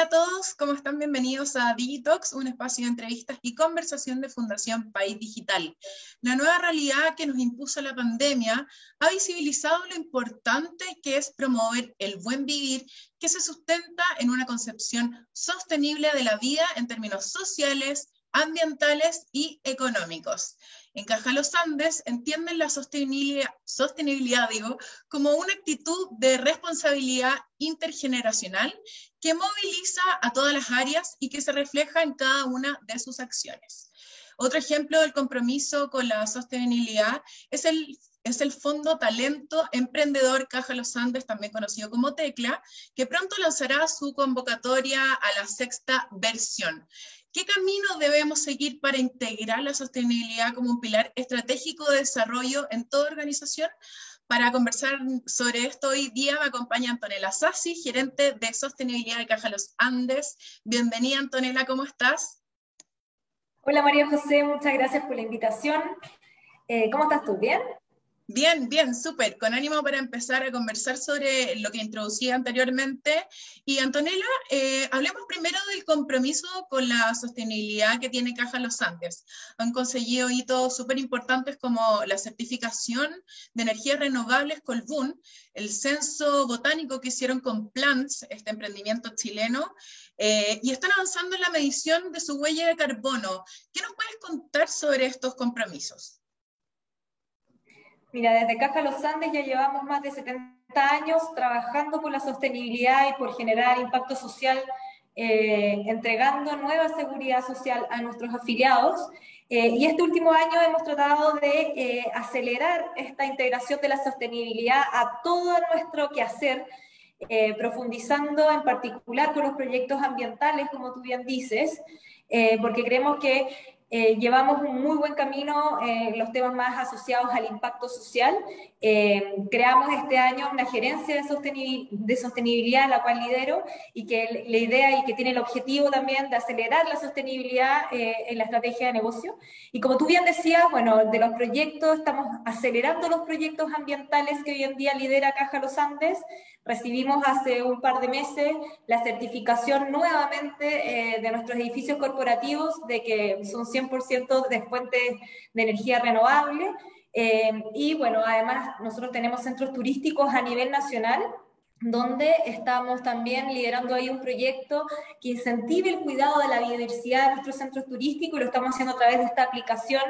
Hola a todos, ¿cómo están? Bienvenidos a Digitox, un espacio de entrevistas y conversación de Fundación País Digital. La nueva realidad que nos impuso la pandemia ha visibilizado lo importante que es promover el buen vivir que se sustenta en una concepción sostenible de la vida en términos sociales, ambientales y económicos. En Caja Los Andes entienden la sostenibilidad, digo, como una actitud de responsabilidad intergeneracional que moviliza a todas las áreas y que se refleja en cada una de sus acciones. Otro ejemplo del compromiso con la sostenibilidad es el, es el Fondo Talento Emprendedor Caja Los Andes, también conocido como TECLA, que pronto lanzará su convocatoria a la sexta versión. ¿Qué camino debemos seguir para integrar la sostenibilidad como un pilar estratégico de desarrollo en toda organización? Para conversar sobre esto hoy día me acompaña Antonella Sassi, gerente de sostenibilidad de Caja Los Andes. Bienvenida Antonella, ¿cómo estás? Hola María José, muchas gracias por la invitación. Eh, ¿Cómo estás tú? ¿Bien? Bien, bien, súper. Con ánimo para empezar a conversar sobre lo que introducía anteriormente. Y Antonella, eh, hablemos primero del compromiso con la sostenibilidad que tiene Caja Los Andes. Han conseguido hitos súper importantes como la certificación de energías renovables Colbún, el censo botánico que hicieron con Plants, este emprendimiento chileno, eh, y están avanzando en la medición de su huella de carbono. ¿Qué nos puedes contar sobre estos compromisos? Mira, desde Caja Los Andes ya llevamos más de 70 años trabajando por la sostenibilidad y por generar impacto social, eh, entregando nueva seguridad social a nuestros afiliados. Eh, y este último año hemos tratado de eh, acelerar esta integración de la sostenibilidad a todo nuestro quehacer, profundizando en particular con los proyectos ambientales, como tú bien dices, porque creemos que eh, llevamos un muy buen camino en los temas más asociados al impacto social. Eh, creamos este año una gerencia de, de, sostenibilidad, la cual lidero, y que la idea y que tiene el objetivo también de acelerar la sostenibilidad eh, en la estrategia de negocio. Y como tú bien decías, bueno, de los proyectos, estamos acelerando los proyectos ambientales que hoy en día lidera Caja Los Andes. Recibimos hace un par de meses la certificación nuevamente de nuestros edificios corporativos de que son 100% de fuentes de energía renovable. Eh, y bueno, además nosotros tenemos centros turísticos a nivel nacional donde estamos también liderando ahí un proyecto que incentive el cuidado de la biodiversidad de nuestros centros turísticos y lo estamos haciendo a través de esta aplicación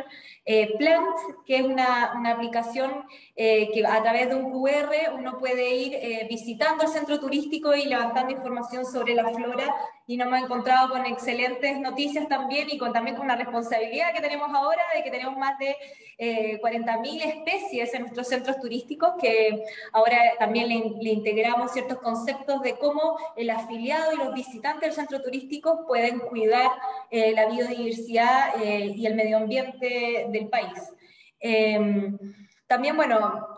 eh, Plant, que es una, una aplicación eh, que a través de un QR uno puede ir eh, visitando el centro turístico y levantando información sobre la flora y nos hemos encontrado con excelentes noticias también y con, también con una responsabilidad que tenemos ahora de que tenemos más de 40.000 especies en nuestros centros turísticos que ahora también le, integramos ciertos conceptos de cómo el afiliado y los visitantes del centro turístico pueden cuidar la biodiversidad y el medio ambiente del país. Em, también, bueno,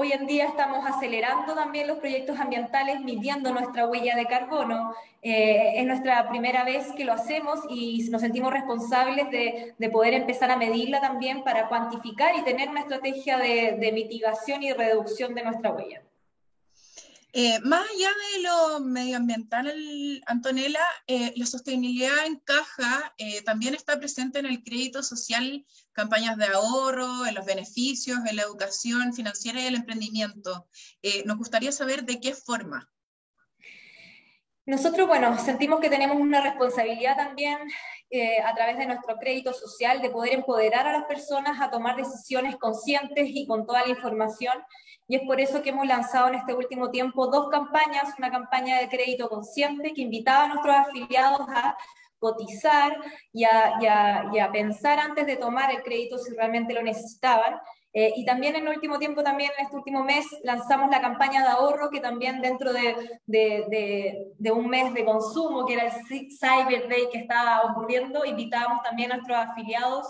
hoy en día estamos acelerando también los proyectos ambientales, midiendo nuestra huella de carbono. Eh, es nuestra primera vez que lo hacemos y nos sentimos responsables de, de poder empezar a medirla también para cuantificar y tener una estrategia de mitigación y reducción de nuestra huella. Eh, más allá de lo medioambiental, Antonella, eh, la sostenibilidad en caja eh, también está presente en el crédito social, campañas de ahorro, en los beneficios, en la educación financiera y el emprendimiento. nos gustaría saber de qué forma. Nosotros, bueno, sentimos que tenemos una responsabilidad también a través de nuestro crédito social de poder empoderar a las personas a tomar decisiones conscientes y con toda la información y es por eso que hemos lanzado en este último tiempo dos campañas, una campaña de crédito consciente que invitaba a nuestros afiliados a cotizar y a, pensar antes de tomar el crédito si realmente lo necesitaban. Eh, y también en el último tiempo, también en este último mes, lanzamos la campaña de ahorro, que también dentro de, de, un mes de consumo, que era el Cyber Day que estaba ocurriendo, invitábamos también a nuestros afiliados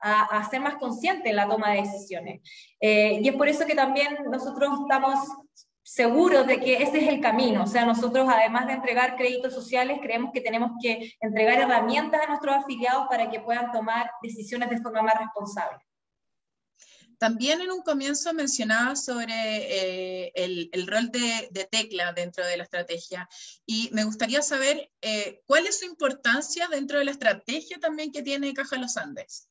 a, ser más conscientes en la toma de decisiones. Eh, y es por eso que también nosotros estamos seguros de que ese es el camino. O sea, nosotros además de entregar créditos sociales, creemos que tenemos que entregar herramientas a nuestros afiliados para que puedan tomar decisiones de forma más responsable. También en un comienzo mencionaba sobre eh, el, rol de, tecla dentro de la estrategia y me gustaría saber eh, cuál es su importancia dentro de la estrategia también que tiene Caja Los Andes.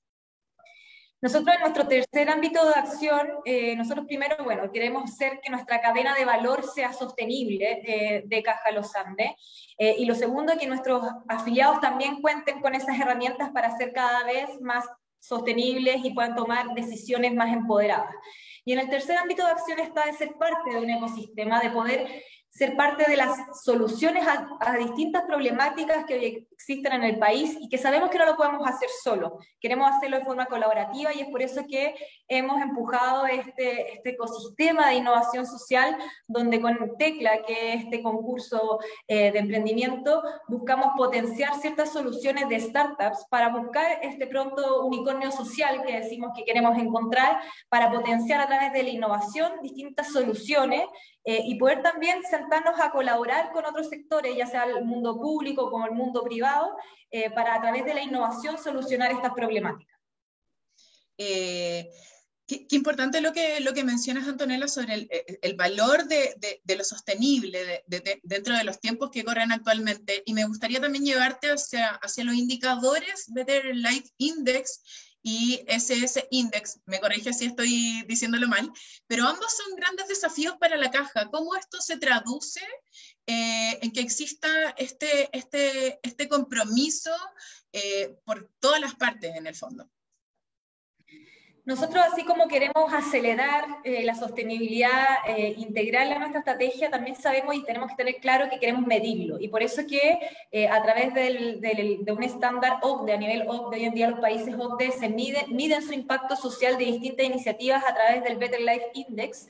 Nosotros en nuestro tercer ámbito de acción, eh, nosotros primero, bueno, queremos hacer que nuestra cadena de valor sea sostenible de Caja Los Andes. y lo segundo, que nuestros afiliados también cuenten con esas herramientas para ser cada vez más sostenibles y puedan tomar decisiones más empoderadas. Y en el tercer ámbito de acción está de ser parte de un ecosistema, de poder ser parte de las soluciones a, distintas problemáticas que existen en el país y que sabemos que no lo podemos hacer solo. Queremos hacerlo de forma colaborativa y es por eso que hemos empujado este, este ecosistema de innovación social, donde con Tecla, que es este concurso eh, de emprendimiento, buscamos potenciar ciertas soluciones de startups para buscar este pronto unicornio social que decimos que queremos encontrar, para potenciar a través de la innovación distintas soluciones eh, y poder también sentarnos a colaborar con otros sectores, ya sea el mundo público como el mundo privado, eh, para a través de la innovación solucionar estas problemáticas. Eh, qué, importante lo que, lo que mencionas, Antonella, sobre el, valor de, de, lo sostenible dentro de los tiempos que corren actualmente. Y me gustaría también llevarte hacia, hacia los indicadores Better Life Index y SS Index, me corrige si estoy diciéndolo mal, pero ambos son grandes desafíos para la caja. ¿Cómo esto se traduce eh, en que exista este, este, este compromiso eh, por todas las partes en el fondo? Nosotros, así como queremos acelerar eh, la sostenibilidad eh, integral a nuestra estrategia, también sabemos y tenemos que tener claro que queremos medirlo. Y por eso que eh, a través de un estándar OCDE, a nivel OCDE, hoy en día los países OCDE se miden, miden su impacto social de distintas iniciativas a través del Better Life Index.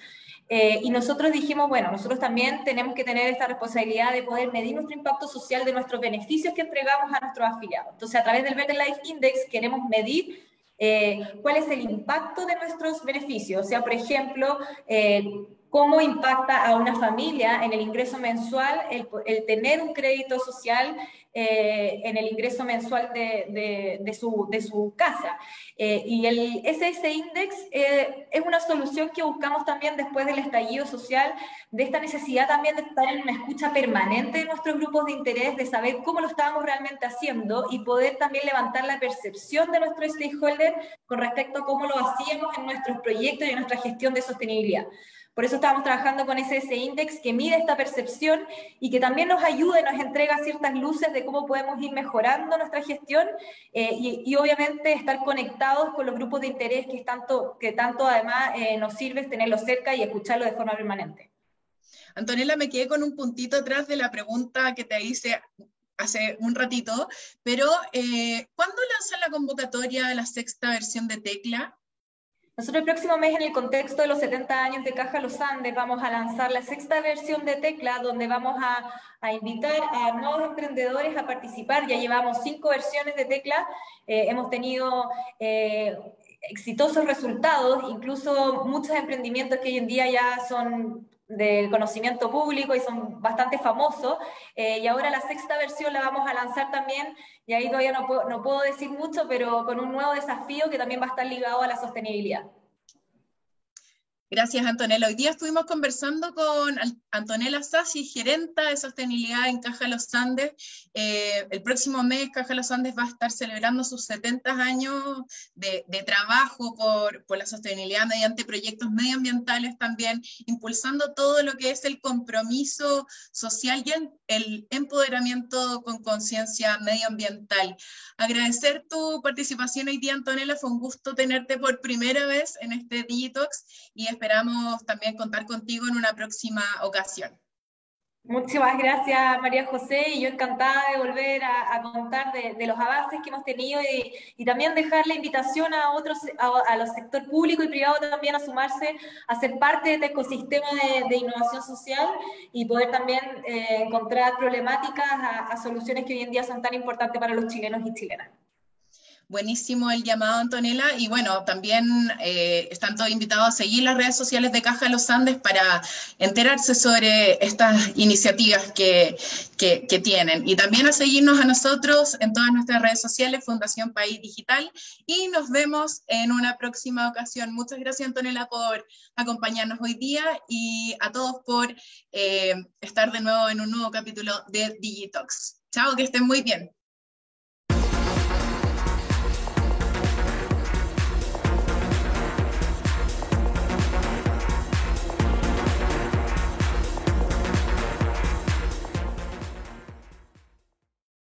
y nosotros dijimos, bueno, nosotros también tenemos que tener esta responsabilidad de poder medir nuestro impacto social de nuestros beneficios que entregamos a nuestros afiliados. Entonces, a través del Better Life Index queremos medir eh, cuál es el impacto de nuestros beneficios. O sea, por ejemplo, eh, cómo impacta a una familia en el ingreso mensual el, tener un crédito social eh, en el ingreso mensual de, su, casa. y el SS Index es una solución que buscamos también después del estallido social, de esta necesidad también de estar en una escucha permanente de nuestros grupos de interés, de saber cómo lo estábamos realmente haciendo y poder también levantar la percepción de nuestros stakeholders con respecto a cómo lo hacíamos en nuestros proyectos y en nuestra gestión de sostenibilidad. Por eso estamos trabajando con ese, index que mide esta percepción y que también nos ayuda y nos entrega ciertas luces de cómo podemos ir mejorando nuestra gestión eh, y, obviamente estar conectados con los grupos de interés que tanto, que tanto además eh, nos sirve tenerlos cerca y escucharlos de forma permanente. Antonella, me quedé con un puntito atrás de la pregunta que te hice hace un ratito, pero eh, ¿cuándo lanzan la convocatoria de la sexta versión de Tecla? Nosotros el próximo mes, en el contexto de los 70 años de Caja Los Andes, vamos a lanzar la sexta versión de Tecla, donde vamos a, invitar a nuevos emprendedores a participar. Ya llevamos cinco versiones de Tecla, eh, hemos tenido eh, exitosos resultados, incluso muchos emprendimientos que hoy en día ya son del conocimiento público y son bastante famosos. Eh, y ahora la sexta versión la vamos a lanzar también, y ahí todavía no puedo, no puedo decir mucho, pero con un nuevo desafío que también va a estar ligado a la sostenibilidad. Gracias, Antonella. Hoy día estuvimos conversando con Antonella Sassi, gerenta de sostenibilidad en Caja Los Andes. Eh, el próximo mes Caja Los Andes va a estar celebrando sus 70 años de, trabajo por, por, la sostenibilidad mediante proyectos medioambientales también, impulsando todo lo que es el compromiso social y el empoderamiento con conciencia medioambiental. Agradecer tu participación hoy día, Antonella. Fue un gusto tenerte por primera vez en este Digitox y esperamos también contar contigo en una próxima ocasión. Muchísimas gracias, María José, y yo encantada de volver a, contar de, los avances que hemos tenido y, también dejar la invitación a otros, a, los sector público y privado también a sumarse, a ser parte de este ecosistema de, innovación social y poder también eh, encontrar problemáticas a, soluciones que hoy en día son tan importantes para los chilenos y chilenas. Buenísimo el llamado, Antonella. Y bueno, también eh, están todos invitados a seguir las redes sociales de Caja de los Andes para enterarse sobre estas iniciativas que, que, tienen. Y también a seguirnos a nosotros en todas nuestras redes sociales, Fundación País Digital. Y nos vemos en una próxima ocasión. Muchas gracias, Antonella, por acompañarnos hoy día y a todos por eh, estar de nuevo en un nuevo capítulo de Digitox. Chao, que estén muy bien.